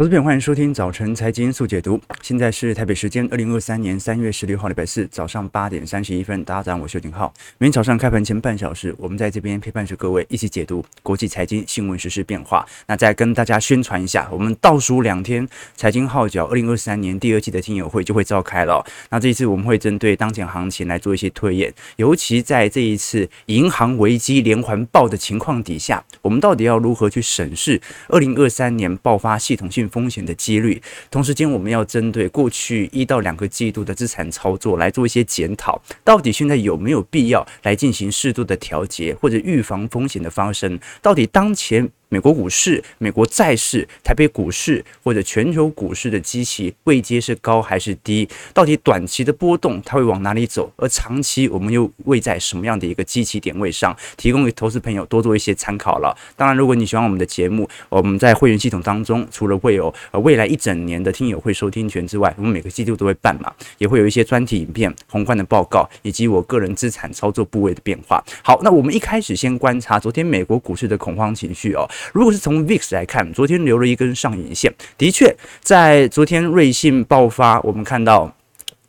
投资朋，欢迎收听早晨财经速解读。现在是台北时间二零二三年三月十六号礼拜四早上八点三十一分。大家早上好，我是邱景浩。每天早上开盘前半小时，我们在这边陪伴着各位一起解读国际财经新闻、时事变化。那再跟大家宣传一下，我们倒数两天，财经号角二零二三年第二季的听友会就会召开了。那这一次我们会针对当前行情来做一些推演，尤其在这一次银行危机连环爆的情况底下，我们到底要如何去审视二零二三年爆发系统性风险的几率，同时间我们要针对过去一到两个季度的资产操作来做一些检讨，到底现在有没有必要来进行适度的调节或者预防风险的发生？到底当前？美国股市、美国债市、台北股市或者全球股市的基期位阶是高还是低？到底短期的波动它会往哪里走？而长期我们又位在什么样的一个基期点位上？提供给投资朋友多做一些参考了。当然，如果你喜欢我们的节目，我们在会员系统当中，除了会有未来一整年的听友会收听权之外，我们每个季度都会办嘛，也会有一些专题影片、宏观的报告以及我个人资产操作部位的变化。好，那我们一开始先观察昨天美国股市的恐慌情绪哦。如果是从 VIX 来看，昨天留了一根上影线，的确，在昨天瑞信爆发，我们看到。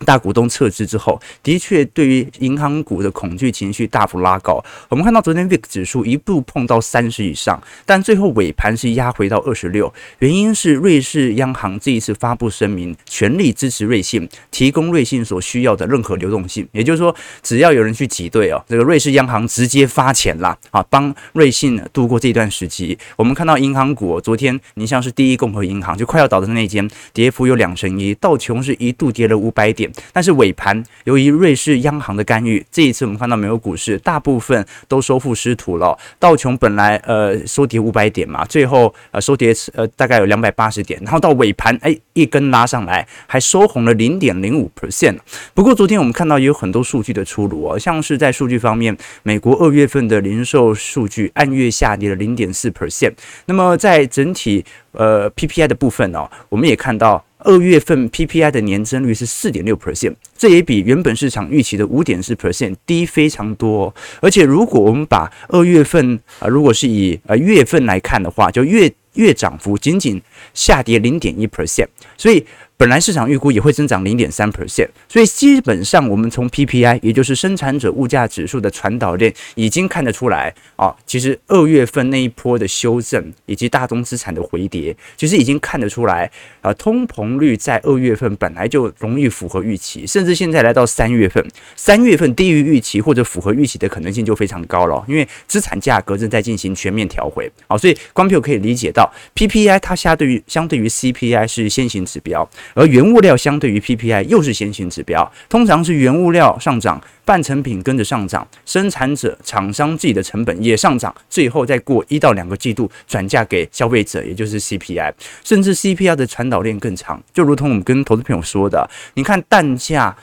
大股东撤资之后，的确对于银行股的恐惧情绪大幅拉高。我们看到昨天 VIX 指数一度碰到三十以上，但最后尾盘是压回到二十六。原因是瑞士央行这一次发布声明，全力支持瑞信，提供瑞信所需要的任何流动性。也就是说，只要有人去挤兑哦，这个瑞士央行直接发钱啦，啊，帮瑞信度过这段时期。我们看到银行股昨天，你像是第一共和银行就快要倒的那间，跌幅有两成一，道琼是一度跌了五百点。但是尾盘，由于瑞士央行的干预，这一次我们看到美国股市大部分都收复失土了。道琼本来呃收跌五百点嘛，最后呃收跌呃大概有两百八十点，然后到尾盘哎一根拉上来，还收红了零点零五 percent。不过昨天我们看到也有很多数据的出炉哦，像是在数据方面，美国二月份的零售数据按月下跌了零点四 percent。那么在整体呃 PPI 的部分哦，我们也看到。二月份 PPI 的年增率是四点六 percent，这也比原本市场预期的五点四 percent 低非常多。而且如果我们把二月份啊，如果是以呃月份来看的话，就月月涨幅仅仅下跌零点一 percent，所以。本来市场预估也会增长零点三 percent，所以基本上我们从 PPI，也就是生产者物价指数的传导链已经看得出来啊，其实二月份那一波的修正以及大宗资产的回跌，其实已经看得出来啊，通膨率在二月份本来就容易符合预期，甚至现在来到三月份，三月份低于预期或者符合预期的可能性就非常高了，因为资产价格正在进行全面调回，好，所以光票可以理解到 PPI 它相对于相对于 CPI 是先行指标。而原物料相对于 PPI 又是先行指标，通常是原物料上涨，半成品跟着上涨，生产者厂商自己的成本也上涨，最后再过一到两个季度转嫁给消费者，也就是 CPI，甚至 CPI 的传导链更长，就如同我们跟投资朋友说的，你看蛋价。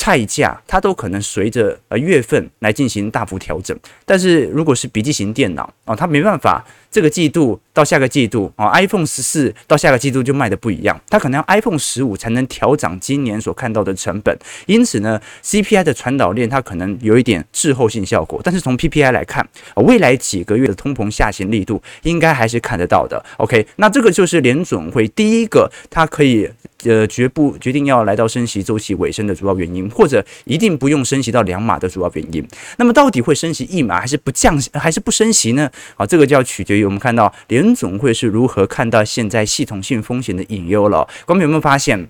菜价它都可能随着呃月份来进行大幅调整，但是如果是笔记型电脑哦，它没办法，这个季度到下个季度哦，iPhone 十四到下个季度就卖的不一样，它可能要 iPhone 十五才能调整今年所看到的成本，因此呢，CPI 的传导链它可能有一点滞后性效果，但是从 PPI 来看，未来几个月的通膨下行力度应该还是看得到的。OK，那这个就是联准会第一个它可以。呃，决不决定要来到升息周期尾声的主要原因，或者一定不用升息到两码的主要原因。那么，到底会升息一码，还是不降，还是不升息呢？好，这个就要取决于我们看到联总会是如何看到现在系统性风险的隐忧了。观众有没有发现，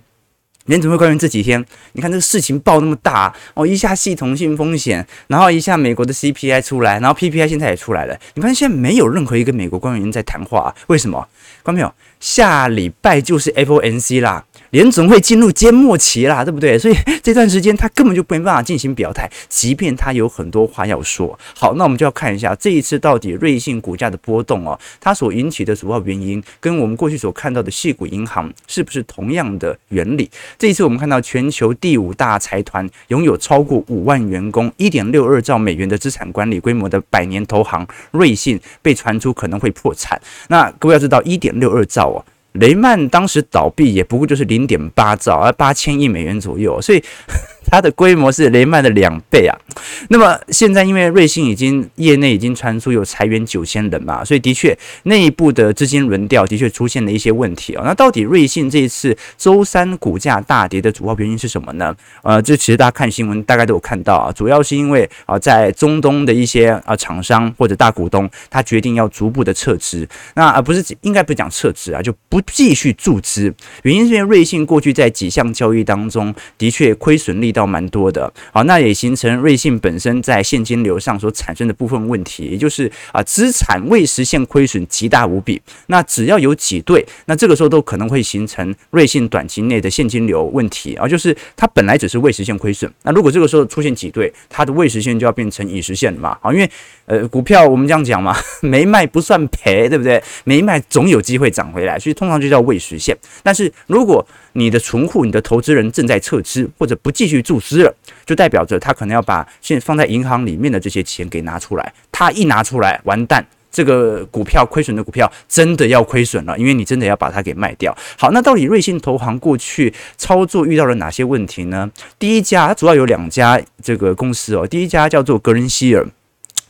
联总会官员这几天，你看这个事情爆那么大哦，一下系统性风险，然后一下美国的 CPI 出来，然后 PPI 现在也出来了。你发现现在没有任何一个美国官员在谈话，为什么？观众下礼拜就是 FOMC 啦。联总会进入缄默期啦，对不对？所以 这段时间他根本就没办法进行表态，即便他有很多话要说。好，那我们就要看一下这一次到底瑞信股价的波动哦，它所引起的主要原因跟我们过去所看到的矽谷银行是不是同样的原理？这一次我们看到全球第五大财团拥有超过五万员工、一点六二兆美元的资产管理规模的百年投行瑞信被传出可能会破产。那各位要知道，一点六二兆哦。雷曼当时倒闭也不过就是零点八兆，而八千亿美元左右，所以它的规模是雷曼的两倍啊。那么现在因为瑞信已经业内已经传出有裁员九千人嘛，所以的确内部的资金轮调的确出现了一些问题啊。那到底瑞信这一次周三股价大跌的主要原因是什么呢？呃，这其实大家看新闻大概都有看到啊，主要是因为啊在中东的一些啊厂商或者大股东他决定要逐步的撤资，那而不是应该不讲撤资啊，就不继续注资。原因是因为瑞信过去在几项交易当中的确亏损力道要蛮多的，好，那也形成瑞信本身在现金流上所产生的部分问题，也就是啊资产未实现亏损极大无比。那只要有挤兑，那这个时候都可能会形成瑞信短期内的现金流问题啊，就是它本来只是未实现亏损，那如果这个时候出现挤兑，它的未实现就要变成已实现了嘛，啊，因为呃股票我们这样讲嘛，没卖不算赔，对不对？没卖总有机会涨回来，所以通常就叫未实现。但是如果你的存户、你的投资人正在撤资或者不继续注资了，就代表着他可能要把现放在银行里面的这些钱给拿出来。他一拿出来，完蛋，这个股票亏损的股票真的要亏损了，因为你真的要把它给卖掉。好，那到底瑞信投行过去操作遇到了哪些问题呢？第一家，它主要有两家这个公司哦，第一家叫做格伦希尔。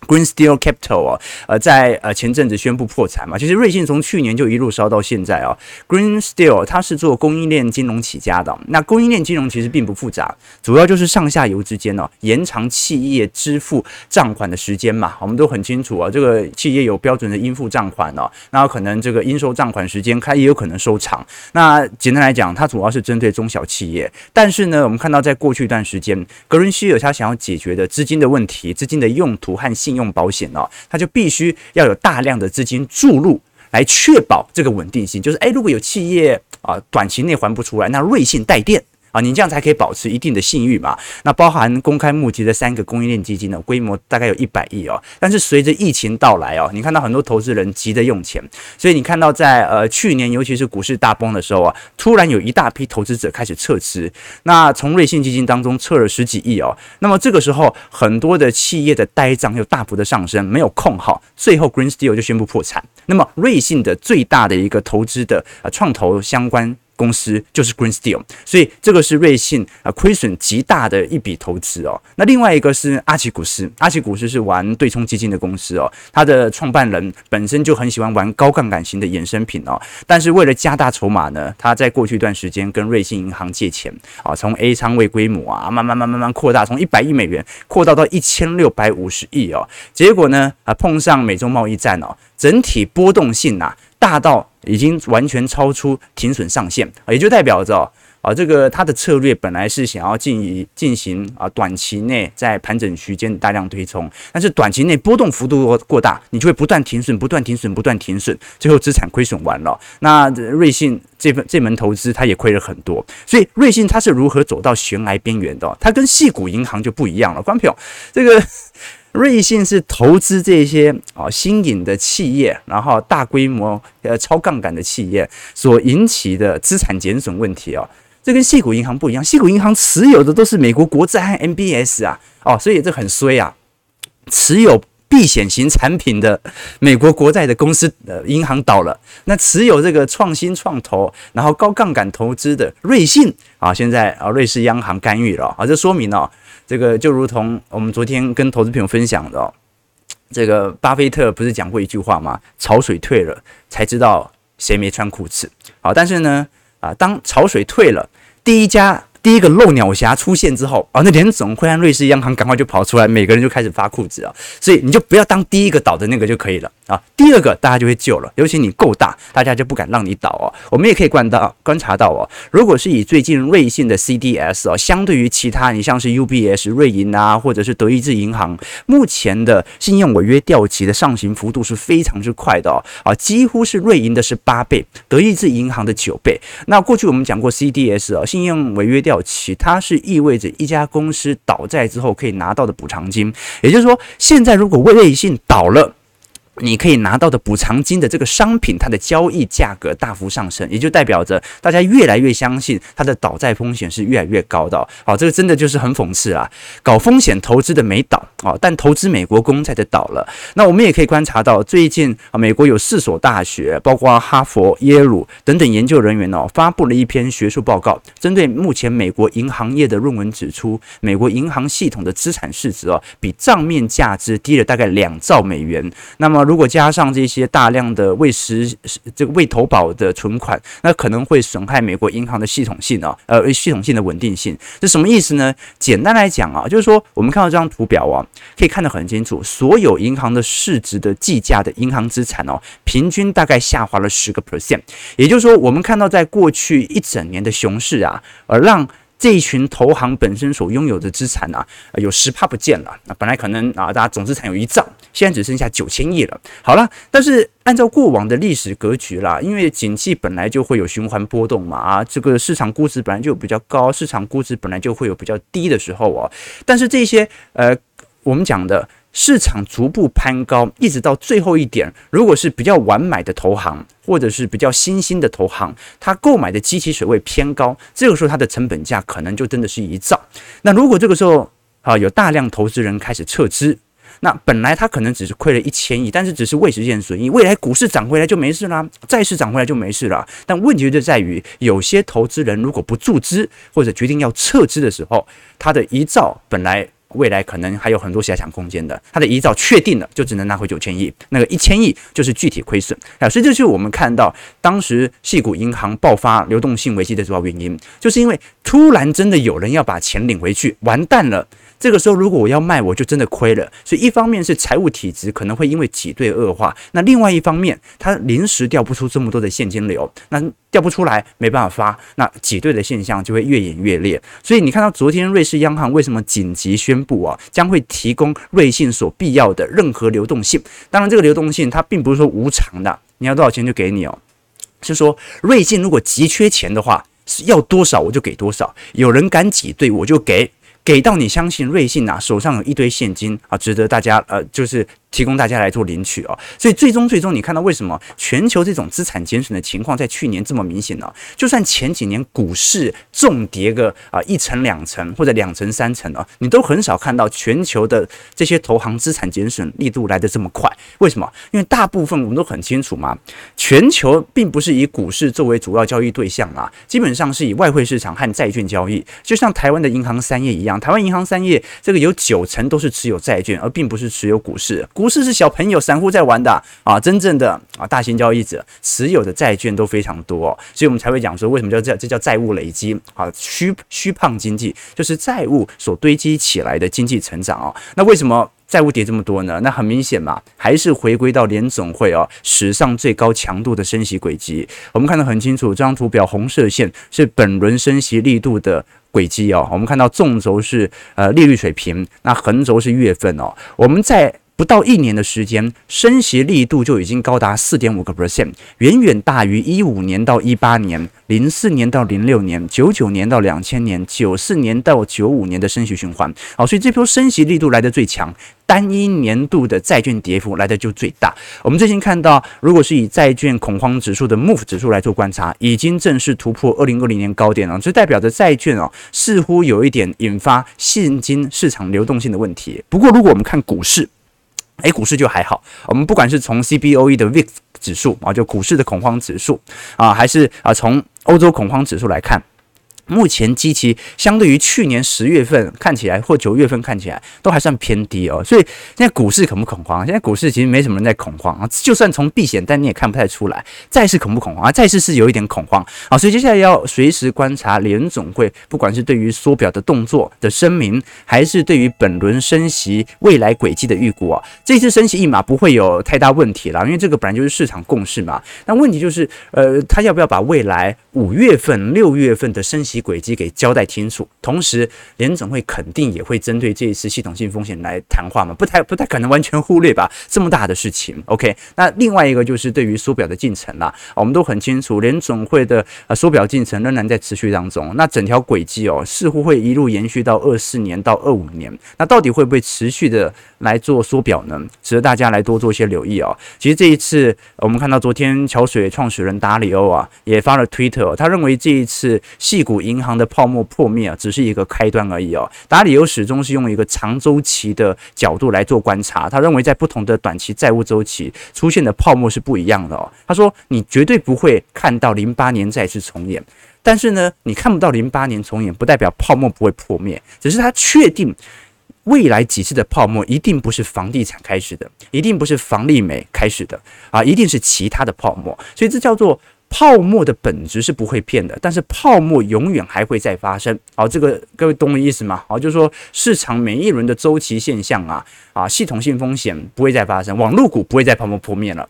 Green Steel Capital 啊，呃，在呃前阵子宣布破产嘛，其实瑞信从去年就一路烧到现在啊。Green Steel 它是做供应链金融起家的，那供应链金融其实并不复杂，主要就是上下游之间呢延长企业支付账款的时间嘛。我们都很清楚啊，这个企业有标准的应付账款哦，那可能这个应收账款时间它也有可能收长。那简单来讲，它主要是针对中小企业，但是呢，我们看到在过去一段时间，格伦希尔他想要解决的资金的问题，资金的用途和信用用保险呢，它就必须要有大量的资金注入，来确保这个稳定性。就是，诶，如果有企业啊短期内还不出来，那瑞信带电。啊，你这样才可以保持一定的信誉嘛。那包含公开募集的三个供应链基金呢，规模大概有一百亿哦。但是随着疫情到来哦，你看到很多投资人急着用钱，所以你看到在呃去年，尤其是股市大崩的时候啊，突然有一大批投资者开始撤资。那从瑞信基金当中撤了十几亿哦。那么这个时候，很多的企业的呆账又大幅的上升，没有控好，最后 Green Steel 就宣布破产。那么瑞信的最大的一个投资的呃创投相关。公司就是 Green Steel，所以这个是瑞信啊亏损极大的一笔投资哦。那另外一个是阿奇古斯，阿奇古斯是玩对冲基金的公司哦。它的创办人本身就很喜欢玩高杠杆型的衍生品哦。但是为了加大筹码呢，他在过去一段时间跟瑞信银行借钱啊，从 A 仓位规模啊慢慢慢慢慢扩大，从一百亿美元扩大到一千六百五十亿哦。结果呢啊碰上美中贸易战哦，整体波动性呐、啊。大到已经完全超出停损上限，也就代表着啊，这个它的策略本来是想要进行进行啊，短期内在盘整区间大量推冲，但是短期内波动幅度过大，你就会不断停损，不断停损，不断停损，最后资产亏损完了。那瑞信这份这门投资，它也亏了很多。所以瑞信它是如何走到悬崖边缘的？它跟矽谷银行就不一样了。关票，这个。瑞信是投资这些啊新颖的企业，然后大规模呃超杠杆的企业所引起的资产减损问题哦，这跟矽谷银行不一样，矽谷银行持有的都是美国国债和 MBS 啊，哦，所以这很衰啊，持有避险型产品的美国国债的公司呃银行倒了，那持有这个创新创投然后高杠杆投资的瑞信啊，现在啊瑞士央行干预了。啊，这说明哦。这个就如同我们昨天跟投资朋友分享的哦，这个巴菲特不是讲过一句话吗？潮水退了才知道谁没穿裤子。好，但是呢，啊，当潮水退了，第一家。第一个漏鸟侠出现之后啊，那联总会和瑞士央行赶快就跑出来，每个人就开始发裤子啊，所以你就不要当第一个倒的那个就可以了啊。第二个大家就会救了，尤其你够大，大家就不敢让你倒哦。我们也可以观到观察到哦，如果是以最近瑞信的 CDS 哦，相对于其他你像是 UBS、瑞银啊，或者是德意志银行，目前的信用违约掉期的上行幅度是非常之快的哦啊，几乎是瑞银的是八倍，德意志银行的九倍。那过去我们讲过 CDS 哦，信用违约掉。掉期，它是意味着一家公司倒债之后可以拿到的补偿金。也就是说，现在如果瑞信倒了，你可以拿到的补偿金的这个商品，它的交易价格大幅上升，也就代表着大家越来越相信它的倒债风险是越来越高的。好，这个真的就是很讽刺啊！搞风险投资的没倒啊，但投资美国公债的倒了。那我们也可以观察到，最近啊，美国有四所大学，包括哈佛、耶鲁等等研究人员哦，发布了一篇学术报告，针对目前美国银行业的论文指出，美国银行系统的资产市值哦，比账面价值低了大概两兆美元。那么如果加上这些大量的未实这个未投保的存款，那可能会损害美国银行的系统性啊，呃，系统性的稳定性。这什么意思呢？简单来讲啊，就是说我们看到这张图表啊，可以看得很清楚，所有银行的市值的计价的银行资产哦，平均大概下滑了十个 percent。也就是说，我们看到在过去一整年的熊市啊，而让这一群投行本身所拥有的资产啊，有十趴不见了。那本来可能啊，大家总资产有一兆，现在只剩下九千亿了。好了，但是按照过往的历史格局啦，因为景气本来就会有循环波动嘛，啊，这个市场估值本来就比较高，市场估值本来就会有比较低的时候哦。但是这些呃，我们讲的。市场逐步攀高，一直到最后一点，如果是比较晚买的投行，或者是比较新兴的投行，它购买的基期水位偏高，这个时候它的成本价可能就真的是一兆。那如果这个时候啊有大量投资人开始撤资，那本来它可能只是亏了一千亿，但是只是未实现损益，未来股市涨回来就没事啦，债市涨回来就没事了。但问题就在于，有些投资人如果不注资或者决定要撤资的时候，他的遗照本来。未来可能还有很多遐想空间的，它的遗照确定了，就只能拿回九千亿，那个一千亿就是具体亏损啊，所以这就是我们看到当时矽谷银行爆发流动性危机的主要原因，就是因为突然真的有人要把钱领回去，完蛋了。这个时候，如果我要卖，我就真的亏了。所以，一方面是财务体质可能会因为挤兑恶化，那另外一方面，它临时调不出这么多的现金流，那调不出来，没办法发，那挤兑的现象就会越演越烈。所以，你看到昨天瑞士央行为什么紧急宣布啊，将会提供瑞信所必要的任何流动性。当然，这个流动性它并不是说无偿的，你要多少钱就给你哦。是说瑞信如果急缺钱的话，是要多少我就给多少，有人敢挤兑我就给。给到你相信瑞信啊，手上有一堆现金啊，值得大家呃，就是。提供大家来做领取哦，所以最终最终你看到为什么全球这种资产减损的情况在去年这么明显呢？就算前几年股市重跌个啊一层两层或者两层三层啊，你都很少看到全球的这些投行资产减损力度来得这么快。为什么？因为大部分我们都很清楚嘛，全球并不是以股市作为主要交易对象啊，基本上是以外汇市场和债券交易。就像台湾的银行三业一样，台湾银行三业这个有九成都是持有债券，而并不是持有股市。股市是小朋友、散户在玩的啊，真正的啊大型交易者持有的债券都非常多，所以我们才会讲说，为什么叫这这叫债务累积啊？虚虚胖经济就是债务所堆积起来的经济成长啊。那为什么债务跌这么多呢？那很明显嘛，还是回归到联总会啊史上最高强度的升息轨迹。我们看得很清楚，这张图表红色线是本轮升息力度的轨迹哦。我们看到纵轴是呃利率水平，那横轴是月份哦。我们在不到一年的时间，升息力度就已经高达四点五个 percent，远远大于一五年到一八年、零四年到零六年、九九年到两千年、九四年到九五年的升息循环。好，所以这波升息力度来得最强，单一年度的债券跌幅来的就最大。我们最近看到，如果是以债券恐慌指数的 MOVE 指数来做观察，已经正式突破二零二零年高点了，这代表着债券哦，似乎有一点引发现金市场流动性的问题。不过，如果我们看股市，哎，股市就还好。我们不管是从 CBOE 的 VIX 指数啊，就股市的恐慌指数啊，还是啊从欧洲恐慌指数来看。目前基期相对于去年十月份看起来，或九月份看起来都还算偏低哦，所以现在股市恐不恐慌？现在股市其实没什么人在恐慌啊，就算从避险但你也看不太出来。债市恐不恐慌啊？债市是有一点恐慌啊，所以接下来要随时观察联总会，不管是对于缩表的动作的声明，还是对于本轮升息未来轨迹的预估啊，这次升息一码不会有太大问题了，因为这个本来就是市场共识嘛。那问题就是，呃，他要不要把未来五月份、六月份的升息轨迹给交代清楚。同时，联总会肯定也会针对这一次系统性风险来谈话嘛，不太不太可能完全忽略吧？这么大的事情，OK。那另外一个就是对于缩表的进程啦，我们都很清楚，联总会的呃缩表进程仍然在持续当中。那整条轨迹哦，似乎会一路延续到二四年到二五年。那到底会不会持续的来做缩表呢？值得大家来多做一些留意哦。其实这一次，我们看到昨天桥水创始人达里欧啊也发了推特，他认为这一次矽银行的泡沫破灭啊，只是一个开端而已哦。达里欧始终是用一个长周期的角度来做观察，他认为在不同的短期债务周期出现的泡沫是不一样的哦。他说，你绝对不会看到零八年再次重演，但是呢，你看不到零八年重演，不代表泡沫不会破灭，只是他确定。未来几次的泡沫一定不是房地产开始的，一定不是房利美开始的啊，一定是其他的泡沫。所以这叫做泡沫的本质是不会变的，但是泡沫永远还会再发生。好，这个各位懂我意思吗？好，就是说市场每一轮的周期现象啊啊，系统性风险不会再发生，网络股不会再泡沫破灭了。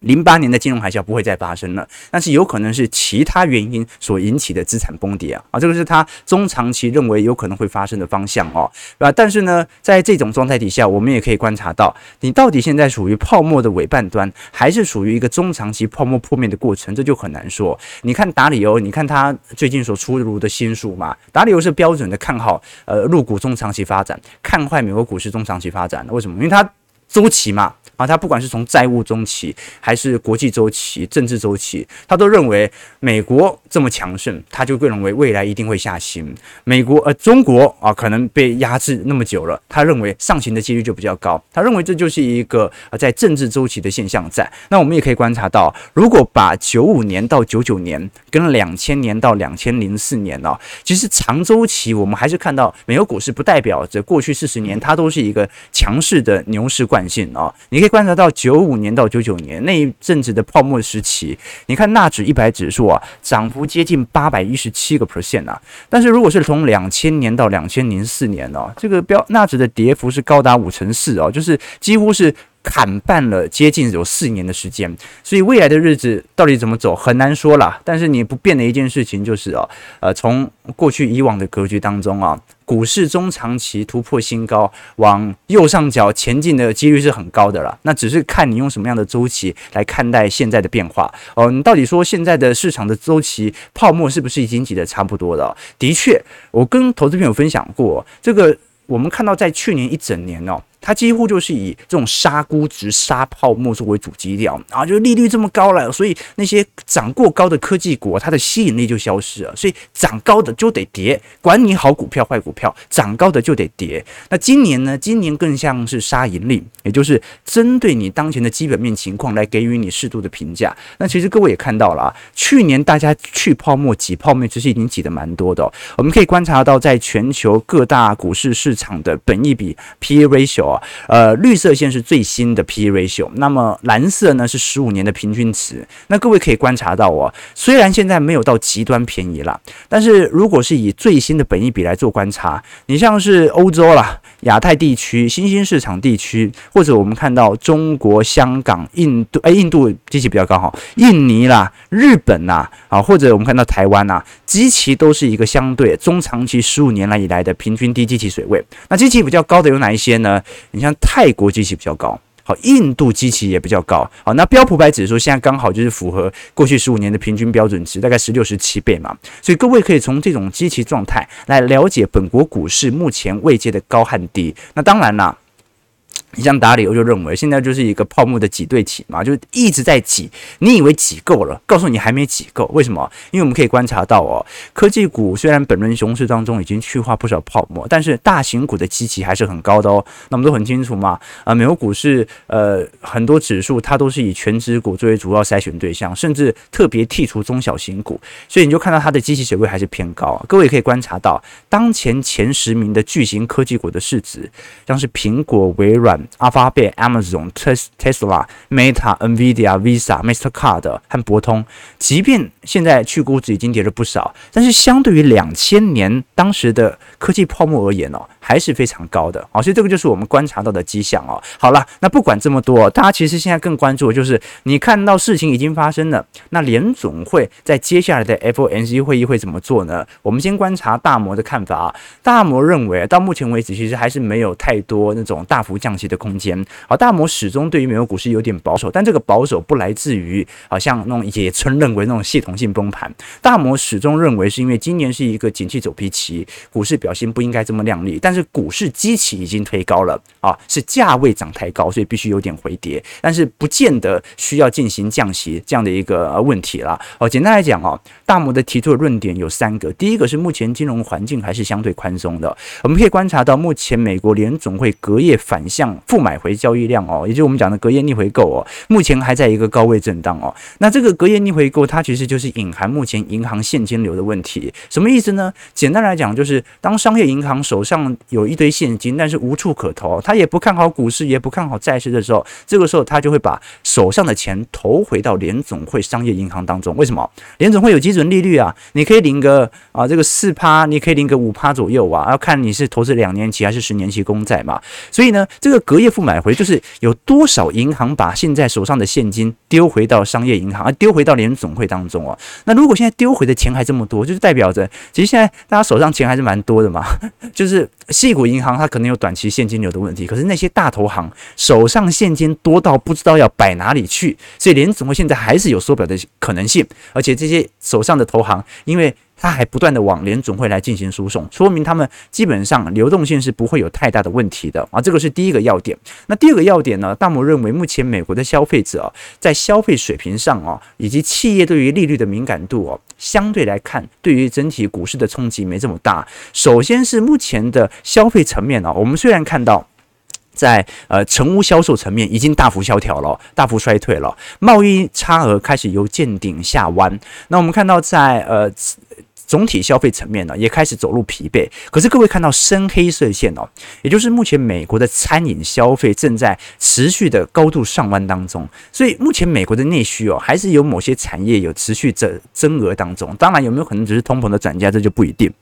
零八年的金融海啸不会再发生了，但是有可能是其他原因所引起的资产崩跌啊啊，这个是他中长期认为有可能会发生的方向哦，啊，但是呢，在这种状态底下，我们也可以观察到，你到底现在属于泡沫的尾半端，还是属于一个中长期泡沫破灭的过程，这就很难说。你看达里欧，你看他最近所出炉的新书嘛，达里欧是标准的看好呃入股中长期发展，看坏美国股市中长期发展，为什么？因为他周期嘛。啊，他不管是从债务周期，还是国际周期、政治周期，他都认为美国这么强盛，他就会认为未来一定会下行。美国呃，中国啊，可能被压制那么久了，他认为上行的几率就比较高。他认为这就是一个呃在政治周期的现象在。那我们也可以观察到，如果把九五年到九九年跟两千年到两千零四年呢，其实长周期我们还是看到美国股市不代表着过去四十年它都是一个强势的牛市惯性啊，你可以。观察到九五年到九九年那一阵子的泡沫时期，你看纳指一百指数啊，涨幅接近八百一十七个 percent 啊。但是如果是从两千年到两千零四年哦，这个标纳指的跌幅是高达五成四哦，就是几乎是。砍半了，接近有四年的时间，所以未来的日子到底怎么走很难说了。但是你不变的一件事情就是哦，呃，从过去以往的格局当中啊，股市中长期突破新高，往右上角前进的几率是很高的了。那只是看你用什么样的周期来看待现在的变化哦。你到底说现在的市场的周期泡沫是不是已经挤得差不多了？的确，我跟投资朋友分享过这个，我们看到在去年一整年哦。它几乎就是以这种杀估值、杀泡沫作为主基调啊，就利率这么高了，所以那些涨过高的科技股，它的吸引力就消失了。所以涨高的就得跌，管你好股票坏股票，涨高的就得跌。那今年呢？今年更像是杀盈利，也就是针对你当前的基本面情况来给予你适度的评价。那其实各位也看到了啊，去年大家去泡沫、挤泡沫，其实已经挤得蛮多的哦。我们可以观察到，在全球各大股市市场的本益比 P/E ratio。呃，绿色线是最新的 P/E ratio，那么蓝色呢是十五年的平均值。那各位可以观察到哦，虽然现在没有到极端便宜了，但是如果是以最新的本益比来做观察，你像是欧洲啦、亚太地区、新兴市场地区，或者我们看到中国、香港、印度，哎，印度机器比较高哈，印尼啦、日本啦，啊，或者我们看到台湾呐，机器都是一个相对中长期十五年来以来的平均低基期水位。那机器比较高的有哪一些呢？你像泰国机器比较高，印度基期也比较高，好，那标普百指数现在刚好就是符合过去十五年的平均标准值，大概十六十七倍嘛，所以各位可以从这种基期状态来了解本国股市目前位阶的高和低。那当然啦。你像达里欧就认为，现在就是一个泡沫的挤兑期嘛，就一直在挤。你以为挤够了，告诉你还没挤够。为什么？因为我们可以观察到哦，科技股虽然本轮熊市当中已经去化不少泡沫，但是大型股的基期还是很高的哦。那我们都很清楚嘛，啊，美国股市呃很多指数它都是以全指股作为主要筛选对象，甚至特别剔除中小型股，所以你就看到它的基期水位还是偏高。各位可以观察到，当前前十名的巨型科技股的市值，像是苹果、微软。阿、阿发贝、Amazon、Tesla、Meta、Nvidia、Visa、Mastercard 和博通，即便现在去估值已经跌了不少，但是相对于两千年当时的科技泡沫而言哦，还是非常高的啊，所以这个就是我们观察到的迹象哦。好了，那不管这么多，大家其实现在更关注的就是你看到事情已经发生了，那联总会在接下来的 FOMC 会议会怎么做呢？我们先观察大摩的看法啊。大摩认为到目前为止其实还是没有太多那种大幅降息的空间。好，大摩始终对于美国股市有点保守，但这个保守不来自于好像那种野村认为那种系统性崩盘。大摩始终认为是因为今年是一个景气走皮期，股市表现不应该这么亮丽，但但是股市基期已经推高了啊，是价位涨太高，所以必须有点回跌，但是不见得需要进行降息这样的一个问题了。哦，简单来讲哦，大摩的提出的论点有三个，第一个是目前金融环境还是相对宽松的，我们可以观察到目前美国联总会隔夜反向负买回交易量哦，也就是我们讲的隔夜逆回购哦，目前还在一个高位震荡哦。那这个隔夜逆回购它其实就是隐含目前银行现金流的问题，什么意思呢？简单来讲就是当商业银行手上有一堆现金，但是无处可投，他也不看好股市，也不看好债市的时候，这个时候他就会把手上的钱投回到联总会商业银行当中。为什么？联总会有基准利率啊，你可以领个啊这个四趴，你可以领个五趴左右啊，要看你是投资两年期还是十年期公债嘛。所以呢，这个隔夜负买回就是有多少银行把现在手上的现金丢回到商业银行，啊丢回到联总会当中啊。那如果现在丢回的钱还这么多，就是代表着其实现在大家手上钱还是蛮多的嘛，就是细股银行它可能有短期现金流的问题，可是那些大投行手上现金多到不知道要摆哪里去，所以联总会现在还是有缩表的可能性，而且这些手上的投行，因为他还不断的往联总会来进行输送，说明他们基本上流动性是不会有太大的问题的啊，这个是第一个要点。那第二个要点呢？大摩认为，目前美国的消费者啊在消费水平上啊，以及企业对于利率的敏感度哦，相对来看，对于整体股市的冲击没这么大。首先是目前的消费层面啊，我们虽然看到。在呃，成屋销售层面已经大幅萧条了，大幅衰退了，贸易差额开始由见顶下弯。那我们看到在呃总体消费层面呢，也开始走入疲惫。可是各位看到深黑色线哦，也就是目前美国的餐饮消费正在持续的高度上弯当中。所以目前美国的内需哦，还是有某些产业有持续增增额当中。当然有没有可能只是通膨的转嫁，这就不一定。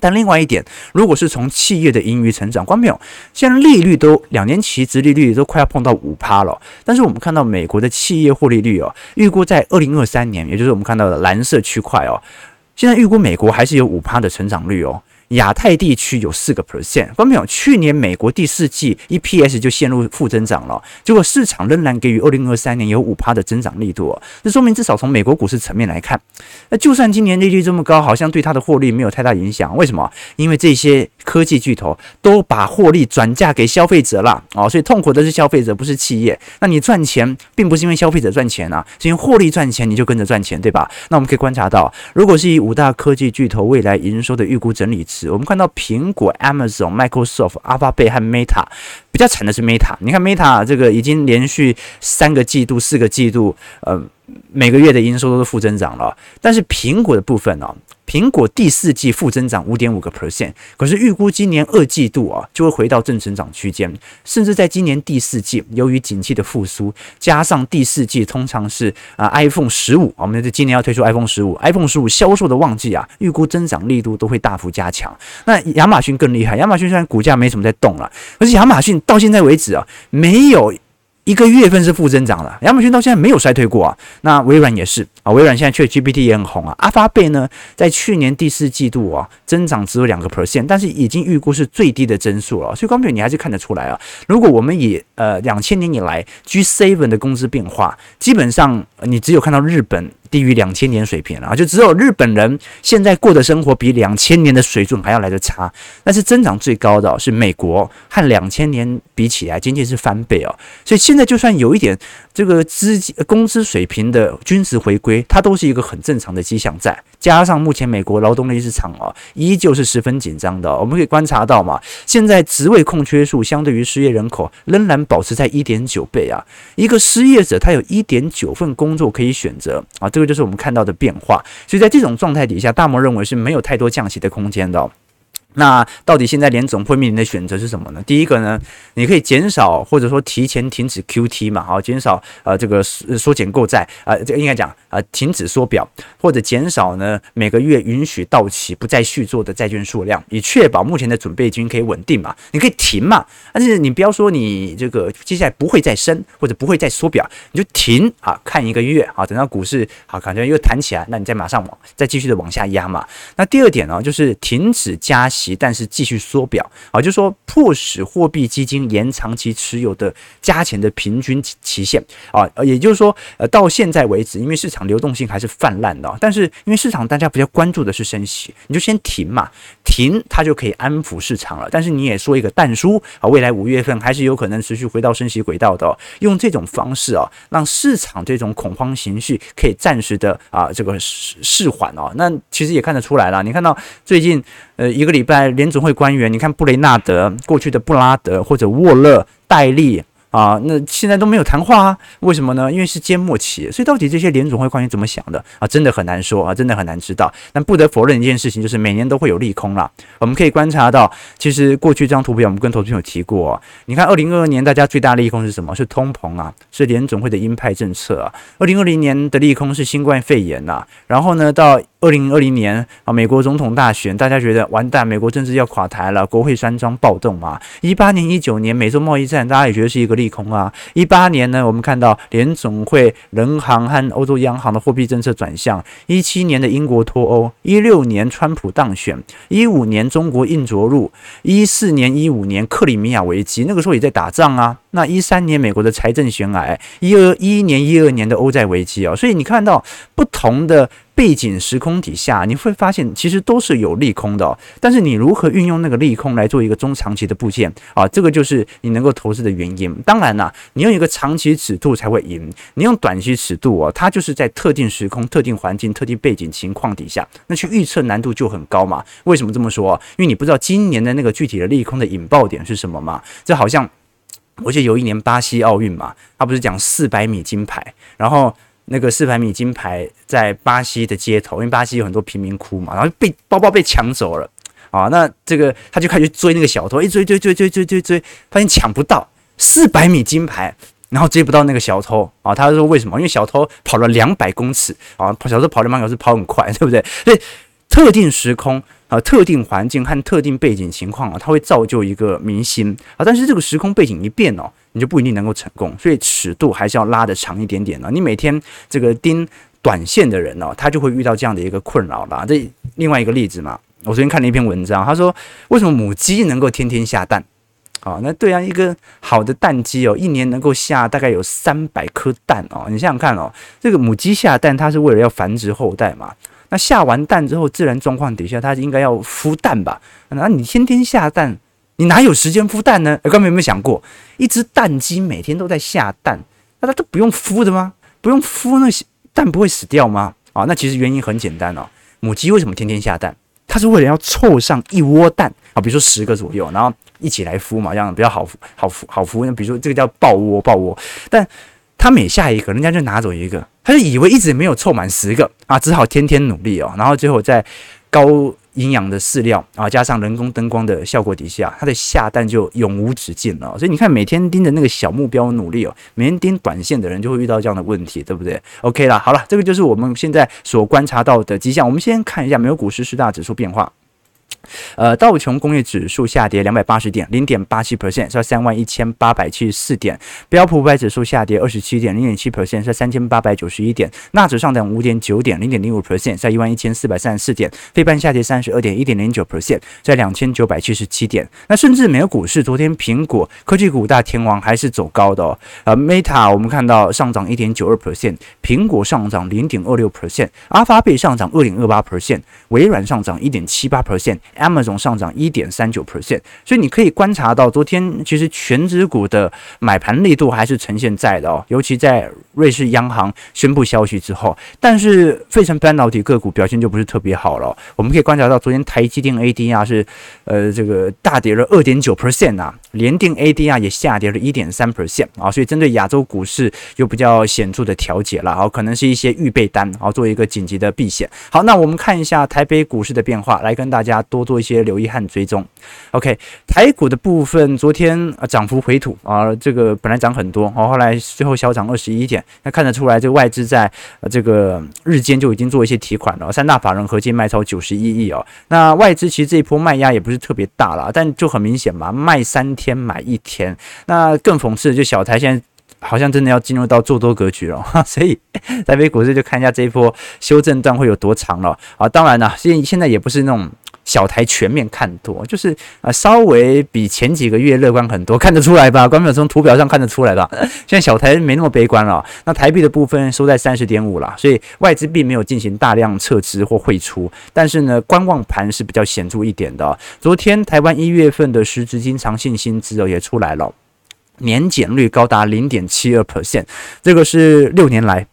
但另外一点，如果是从企业的盈余成长，观众朋友，现在利率都两年期殖利率都快要碰到五趴了。但是我们看到美国的企业获利率哦，预估在二零二三年，也就是我们看到的蓝色区块哦，现在预估美国还是有五趴的成长率哦。亚太地区有四个 percent，观众朋友，去年美国第四季 EPS 就陷入负增长了，结果市场仍然给予二零二三年有五趴的增长力度，这说明至少从美国股市层面来看，那就算今年利率这么高，好像对它的获利没有太大影响。为什么？因为这些科技巨头都把获利转嫁给消费者了，哦，所以痛苦的是消费者，不是企业。那你赚钱，并不是因为消费者赚钱啊，是因为获利赚钱，你就跟着赚钱，对吧？那我们可以观察到，如果是以五大科技巨头未来营收的预估整理值。我们看到苹果、Amazon、Microsoft、阿巴贝和 Meta，比较惨的是 Meta。你看 Meta 这个已经连续三个季度、四个季度，呃，每个月的营收都是负增长了。但是苹果的部分呢、苹果第四季负增长五点五个 percent，可是预估今年二季度啊就会回到正成长区间，甚至在今年第四季，由于景气的复苏，加上第四季通常是啊 iPhone 十五，我们今年要推出 iPhone 十五，iPhone 十五销售的旺季啊，预估增长力度都会大幅加强。那亚马逊更厉害，亚马逊虽然股价没什么在动了，可是亚马逊到现在为止啊，没有。一个月份是负增长了，亚马逊到现在没有衰退过啊。那微软也是微软现在 ChatGPT 也很红啊。阿发贝呢，在去年第四季度啊，增长只有两个 percent，但是已经预估是最低的增速了。所以，光表你还是看得出来啊。如果我们以呃两千年以来 G7 的工资变化，基本上你只有看到日本。低于两千年水平了啊，就只有日本人现在过的生活比两千年的水准还要来得差。但是增长最高的是美国，和两千年比起来，仅仅是翻倍哦。所以现在就算有一点这个资金工资水平的均值回归，它都是一个很正常的迹象在。加上目前美国劳动力市场啊，依旧是十分紧张的。我们可以观察到嘛，现在职位空缺数相对于失业人口仍然保持在一点九倍啊。一个失业者他有一点九份工作可以选择啊。这个就是我们看到的变化，所以在这种状态底下，大摩认为是没有太多降息的空间的。那到底现在联总会面临的选择是什么呢？第一个呢，你可以减少或者说提前停止 QT 嘛，好，减少呃这个缩减购债啊，这个应该讲啊，停止缩表或者减少呢每个月允许到期不再续作的债券数量，以确保目前的准备金可以稳定嘛。你可以停嘛，但是你不要说你这个接下来不会再升或者不会再缩表，你就停啊，看一个月啊，等到股市好感觉又弹起来，那你再马上往再继续的往下压嘛。那第二点呢，就是停止加息。息但是继续缩表啊，就是说迫使货币基金延长其持有的加钱的平均期限啊，也就是说，呃，到现在为止，因为市场流动性还是泛滥的，但是因为市场大家比较关注的是升息，你就先停嘛，停它就可以安抚市场了。但是你也说一个淡书啊，未来五月份还是有可能持续回到升息轨道的，用这种方式啊，让市场这种恐慌情绪可以暂时的啊这个释释缓哦。那其实也看得出来了，你看到最近。呃，一个礼拜，联总会官员，你看布雷纳德，过去的布拉德或者沃勒、戴利。啊，那现在都没有谈话啊？为什么呢？因为是缄默期，所以到底这些联总会官员怎么想的啊？真的很难说啊，真的很难知道。但不得否认一件事情，就是每年都会有利空啦。我们可以观察到，其实过去这张图表我们跟投资朋友提过。你看，二零二二年大家最大利空是什么？是通膨啊，是联总会的鹰派政策啊。二零二零年的利空是新冠肺炎呐。然后呢，到二零二零年啊，美国总统大选，大家觉得完蛋，美国政治要垮台了，国会山庄暴动嘛。一八年、一九年美洲贸易战，大家也觉得是一个利空啊！一八年呢，我们看到联总会、人行和欧洲央行的货币政策转向；一七年的英国脱欧；一六年川普当选；一五年中国硬着陆；一四年、一五年克里米亚危机，那个时候也在打仗啊。那一三年美国的财政悬崖，一二一一年、一二年的欧债危机啊，所以你看到不同的背景时空底下，你会发现其实都是有利空的。但是你如何运用那个利空来做一个中长期的部件啊？这个就是你能够投资的原因。当然啦，你用一个长期尺度才会赢，你用短期尺度哦，它就是在特定时空、特定环境、特定背景情况底下，那去预测难度就很高嘛。为什么这么说？因为你不知道今年的那个具体的利空的引爆点是什么嘛。这好像。我记得有一年巴西奥运嘛，他不是讲四百米金牌，然后那个四百米金牌在巴西的街头，因为巴西有很多贫民窟嘛，然后被包包被抢走了啊，那这个他就开始追那个小偷，一追追追追追追追，发现抢不到四百米金牌，然后追不到那个小偷啊，他说为什么？因为小偷跑了两百公尺啊，小偷跑两百公尺跑很快，对不对？所以特定时空。啊，特定环境和特定背景情况啊，它会造就一个明星啊。但是这个时空背景一变哦，你就不一定能够成功。所以尺度还是要拉得长一点点呢。你每天这个盯短线的人哦，他就会遇到这样的一个困扰啦。这另外一个例子嘛，我昨天看了一篇文章，他说为什么母鸡能够天天下蛋？啊，那对啊，一个好的蛋鸡哦，一年能够下大概有三百颗蛋哦。你想想看哦，这个母鸡下蛋，它是为了要繁殖后代嘛。那下完蛋之后，自然状况底下，它应该要孵蛋吧？那你天天下蛋，你哪有时间孵蛋呢？各位有没有想过，一只蛋鸡每天都在下蛋，那它都不用孵的吗？不用孵，那些蛋不会死掉吗？啊，那其实原因很简单哦。母鸡为什么天天下蛋？它是为了要凑上一窝蛋啊，比如说十个左右，然后一起来孵嘛，这样比较好，好孵，好孵。那比如说这个叫抱窝，抱窝，但。它每下一个，人家就拿走一个，他就以为一直没有凑满十个啊，只好天天努力哦，然后最后在高营养的饲料啊，加上人工灯光的效果底下，它的下蛋就永无止境了。所以你看，每天盯着那个小目标努力哦，每天盯短线的人就会遇到这样的问题，对不对？OK 啦，好了，这个就是我们现在所观察到的迹象。我们先看一下美国股市十大指数变化。呃，道琼工业指数下跌两百八十点，零点八七 percent，是三万一千八百七十四点。标普五百指数下跌二十七点，零点七 percent，是三千八百九十一点。纳指上涨五点九点，零点零五 percent，在一万一千四百三十四点。费半下跌三十二点，一点零九 percent，在两千九百七十七点。那甚至美国股市昨天，苹果科技股大天王还是走高的哦。呃，Meta 我们看到上涨一点九二 percent，苹果上涨零点二六 percent，阿发贝上涨二点二八 percent，微软上涨一点七八 percent。Amazon 上涨一点三九 percent，所以你可以观察到，昨天其实全指股的买盘力度还是呈现在的哦，尤其在瑞士央行宣布消息之后，但是费城半导体个股表现就不是特别好了。我们可以观察到，昨天台积电 ADR 是呃这个大跌了二点九 percent 啊，联电 ADR 也下跌了一点三 percent 啊，所以针对亚洲股市有比较显著的调节了啊，可能是一些预备单啊，做一个紧急的避险。好，那我们看一下台北股市的变化，来跟大家多。做一些留意和追踪。OK，台股的部分昨天啊涨幅回吐啊，这个本来涨很多，哦，后来最后小涨二十一点，那看得出来这个外资在这个日间就已经做一些提款了，三大法人合计卖超九十一亿哦。那外资其实这一波卖压也不是特别大了，但就很明显嘛，卖三天买一天。那更讽刺的就小台现在。好像真的要进入到做多格局了，所以台北股市就看一下这一波修正段会有多长了啊！当然了，现现在也不是那种小台全面看多，就是啊稍微比前几个月乐观很多，看得出来吧？观众从图表上看得出来吧。现在小台没那么悲观了。那台币的部分收在三十点五了，所以外资并没有进行大量撤资或汇出，但是呢，观望盘是比较显著一点的。昨天台湾一月份的实质经常性薪资哦也出来了。年减率高达零点七二 percent，这个是六年来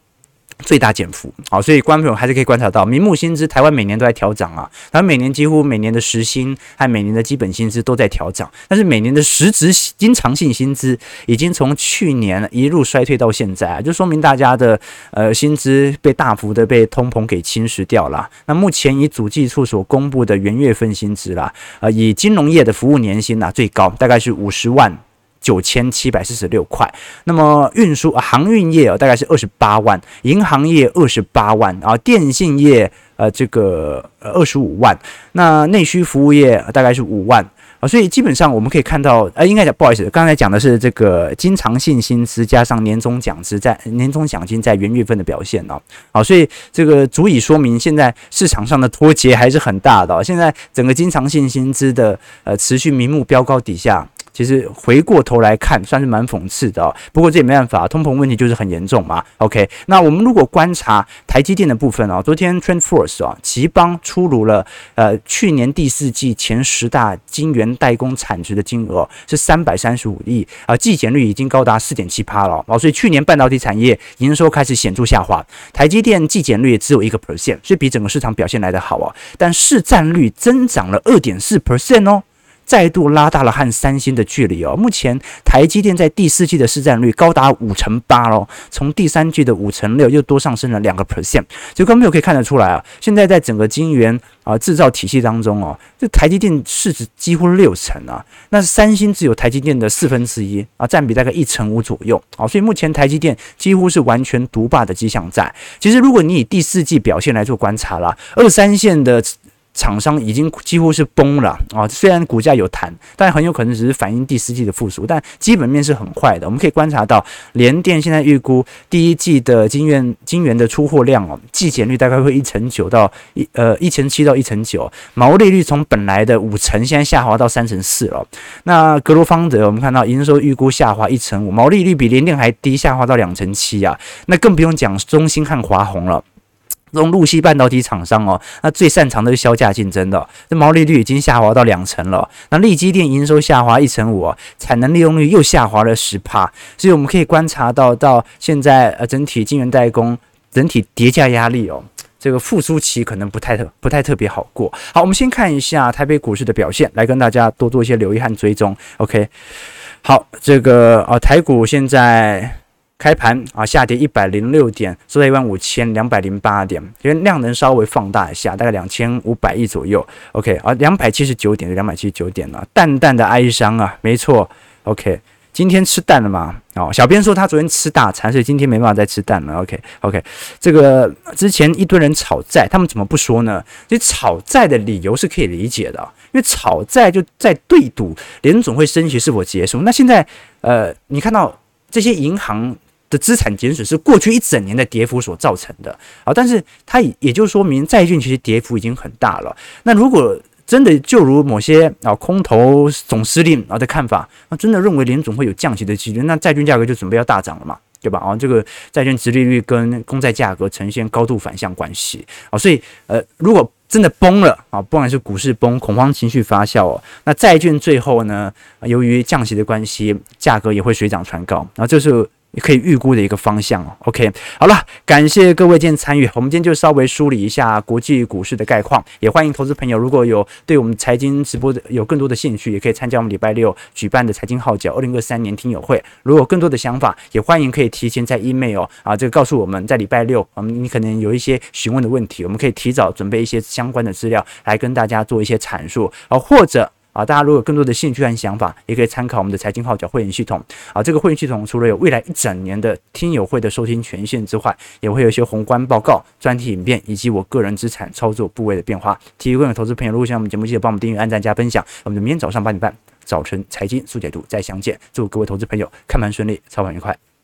最大减幅。好，所以观众朋友还是可以观察到，明目薪资台湾每年都在调涨啊，台湾每年几乎每年的时薪和每年的基本薪资都在调涨，但是每年的实质经常性薪资已经从去年一路衰退到现在啊，就说明大家的呃薪资被大幅的被通膨给侵蚀掉了。那目前以主计处所公布的元月份薪资啦，呃，以金融业的服务年薪呐最高大概是五十万。九千七百四十六块，那么运输、航运业啊，大概是二十八万，银行业二十八万啊，电信业呃这个二十五万，那内需服务业大概是五万。啊，所以基本上我们可以看到，呃，应该讲不好意思，刚才讲的是这个经常性薪资加上年终奖资在年终奖金在元月份的表现哦，好，所以这个足以说明现在市场上的脱节还是很大的，现在整个经常性薪资的呃持续明目飙高底下。其实回过头来看，算是蛮讽刺的哦。不过这也没办法，通膨问题就是很严重嘛。OK，那我们如果观察台积电的部分哦，昨天 TrendForce 啊，奇邦出炉了呃去年第四季前十大晶圆代工产值的金额是三百三十五亿啊，季减率已经高达四点七趴了哦。所以去年半导体产业营收开始显著下滑，台积电季减率也只有一个 percent，所以比整个市场表现来得好哦。但市占率增长了二点四 percent 哦。再度拉大了和三星的距离哦。目前台积电在第四季的市占率高达五成八喽，从第三季的五成六又多上升了两个 percent。所以观众朋友可以看得出来啊，现在在整个晶圆啊制造体系当中哦，这台积电市值几乎六成啊，那三星只有台积电的四分之一啊，占比大概一成五左右啊。所以目前台积电几乎是完全独霸的迹象在。其实如果你以第四季表现来做观察啦，二三线的。厂商已经几乎是崩了啊！虽然股价有弹，但很有可能只是反映第四季的复苏，但基本面是很坏的。我们可以观察到，联电现在预估第一季的晶圆晶圆的出货量哦，季减率大概会一成九到一呃一成七到一成九，毛利率从本来的五成现在下滑到三成四了。那格罗方德我们看到营收预估下滑一成五，毛利率比联电还低，下滑到两成七啊。那更不用讲中芯和华虹了。中陆系半导体厂商哦，那最擅长的是销价竞争的，这毛利率已经下滑到两成了。那力积电营收下滑一成五，产能利用率又下滑了十趴，所以我们可以观察到，到现在呃整体晶圆代工整体叠价压力哦，这个复苏期可能不太特不太特别好过。好，我们先看一下台北股市的表现，来跟大家多做一些留意和追踪。OK，好，这个呃台股现在。开盘啊，下跌一百零六点，收在一万五千两百零八点，因为量能稍微放大一下，大概两千五百亿左右。OK 啊，两百七十九点，两百七十九点了，淡淡的哀伤啊，没错。OK，今天吃蛋了吗？哦，小编说他昨天吃大餐，所以今天没办法再吃蛋了。OK OK，这个之前一堆人炒债，他们怎么不说呢？其实炒债的理由是可以理解的，因为炒债就在对赌联总会升息是否结束。那现在呃，你看到这些银行。资产减损是过去一整年的跌幅所造成的啊，但是它也也就说明债券其实跌幅已经很大了。那如果真的就如某些啊空头总司令啊的看法，那真的认为联总会有降息的几率，那债券价格就准备要大涨了嘛，对吧？啊，这个债券殖利率跟公债价格呈现高度反向关系啊，所以呃，如果真的崩了啊，不管是股市崩，恐慌情绪发酵哦，那债券最后呢，由于降息的关系，价格也会水涨船高，然后这是。可以预估的一个方向哦。OK，好了，感谢各位今天参与，我们今天就稍微梳理一下国际股市的概况，也欢迎投资朋友如果有对我们财经直播的有更多的兴趣，也可以参加我们礼拜六举办的财经号角二零二三年听友会。如果有更多的想法，也欢迎可以提前在 email 啊，这个告诉我们在礼拜六，我们你可能有一些询问的问题，我们可以提早准备一些相关的资料来跟大家做一些阐述啊，或者。啊，大家如果有更多的兴趣和想法，也可以参考我们的财经号角会员系统。啊，这个会员系统除了有未来一整年的听友会的收听权限之外，也会有一些宏观报告、专题影片以及我个人资产操作部位的变化。提供给投资朋友，如果喜欢我们节目，记得帮我们订阅、按赞、加分享。我们就明天早上八点半，早晨财经速解读再相见。祝各位投资朋友看盘顺利，操盘愉快。